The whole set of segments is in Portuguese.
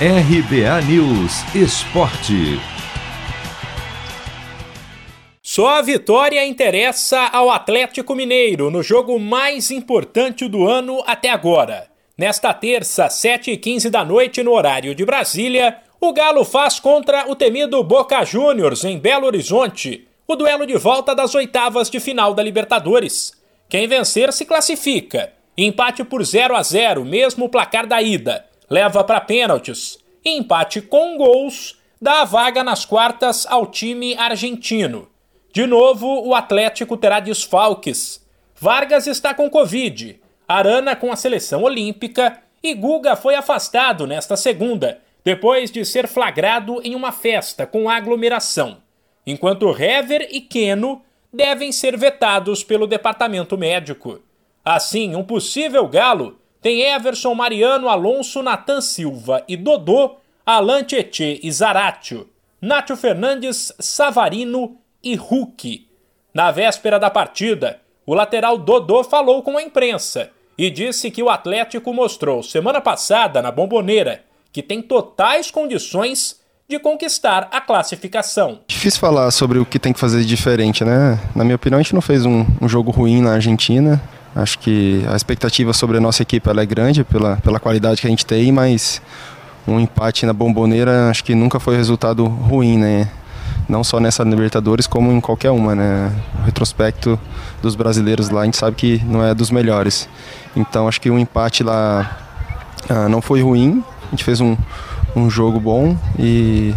RBA News Esporte. Só a vitória interessa ao Atlético Mineiro no jogo mais importante do ano até agora. Nesta terça, 7h15 da noite, no horário de Brasília, o Galo faz contra o temido Boca Juniors em Belo Horizonte o duelo de volta das oitavas de final da Libertadores. Quem vencer se classifica. Empate por 0 a 0, mesmo placar da ida, leva para pênaltis. Empate com gols dá a vaga nas quartas ao time argentino. De novo, o Atlético terá desfalques. Vargas está com Covid, Arana com a seleção olímpica e Guga foi afastado nesta segunda depois de ser flagrado em uma festa com aglomeração, enquanto Hever e Keno devem ser vetados pelo departamento médico. Assim, um possível galo tem Everson Mariano Alonso, Natan Silva e Dodô, Alan Tietê e Zaratio, Nátio Fernandes, Savarino e Hulk. Na véspera da partida, o lateral Dodô falou com a imprensa e disse que o Atlético mostrou semana passada na Bomboneira que tem totais condições de conquistar a classificação. Difícil falar sobre o que tem que fazer de diferente, né? Na minha opinião, a gente não fez um, um jogo ruim na Argentina. Acho que a expectativa sobre a nossa equipe é grande pela, pela qualidade que a gente tem, mas um empate na bomboneira acho que nunca foi resultado ruim, né? Não só nessa Libertadores, como em qualquer uma, né? O retrospecto dos brasileiros lá, a gente sabe que não é dos melhores. Então acho que o empate lá ah, não foi ruim, a gente fez um, um jogo bom e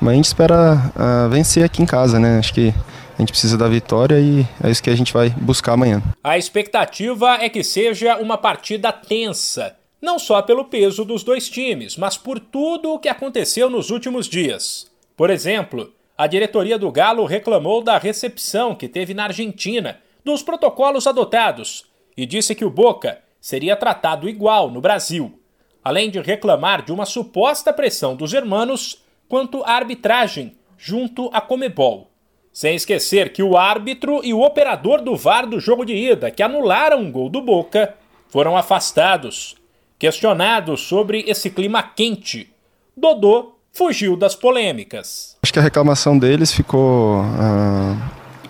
mas a gente espera uh, vencer aqui em casa, né? Acho que a gente precisa da vitória e é isso que a gente vai buscar amanhã. A expectativa é que seja uma partida tensa, não só pelo peso dos dois times, mas por tudo o que aconteceu nos últimos dias. Por exemplo, a diretoria do Galo reclamou da recepção que teve na Argentina, dos protocolos adotados, e disse que o Boca seria tratado igual no Brasil além de reclamar de uma suposta pressão dos hermanos quanto à arbitragem junto à Comebol. Sem esquecer que o árbitro e o operador do VAR do jogo de ida, que anularam um gol do Boca, foram afastados. Questionado sobre esse clima quente, Dodô fugiu das polêmicas. Acho que a reclamação deles ficou uh,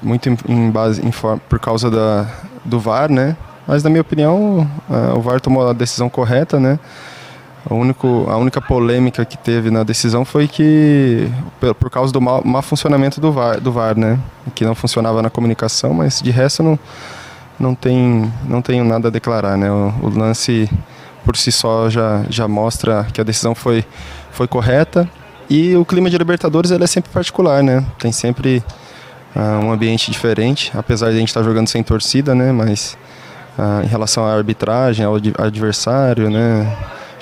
muito em, em base em, por causa da, do VAR, né? Mas na minha opinião, uh, o VAR tomou a decisão correta, né? O único, a única polêmica que teve na decisão foi que, por causa do mau, mau funcionamento do VAR, do VAR, né? Que não funcionava na comunicação, mas de resto não, não, tem, não tenho nada a declarar, né? O, o, lance por si só já, já mostra que a decisão foi, foi correta. E o clima de Libertadores ele é sempre particular, né? Tem sempre uh, um ambiente diferente, apesar de a gente estar jogando sem torcida, né? Mas uh, em relação à arbitragem, ao adversário, né?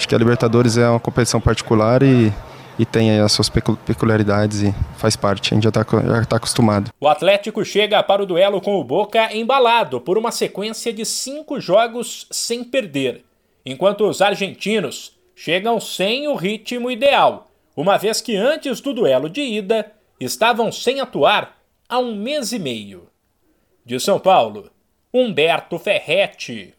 Acho que a Libertadores é uma competição particular e, e tem as suas peculiaridades e faz parte, a gente já está tá acostumado. O Atlético chega para o duelo com o Boca embalado por uma sequência de cinco jogos sem perder, enquanto os argentinos chegam sem o ritmo ideal, uma vez que antes do duelo de ida estavam sem atuar há um mês e meio. De São Paulo, Humberto Ferretti.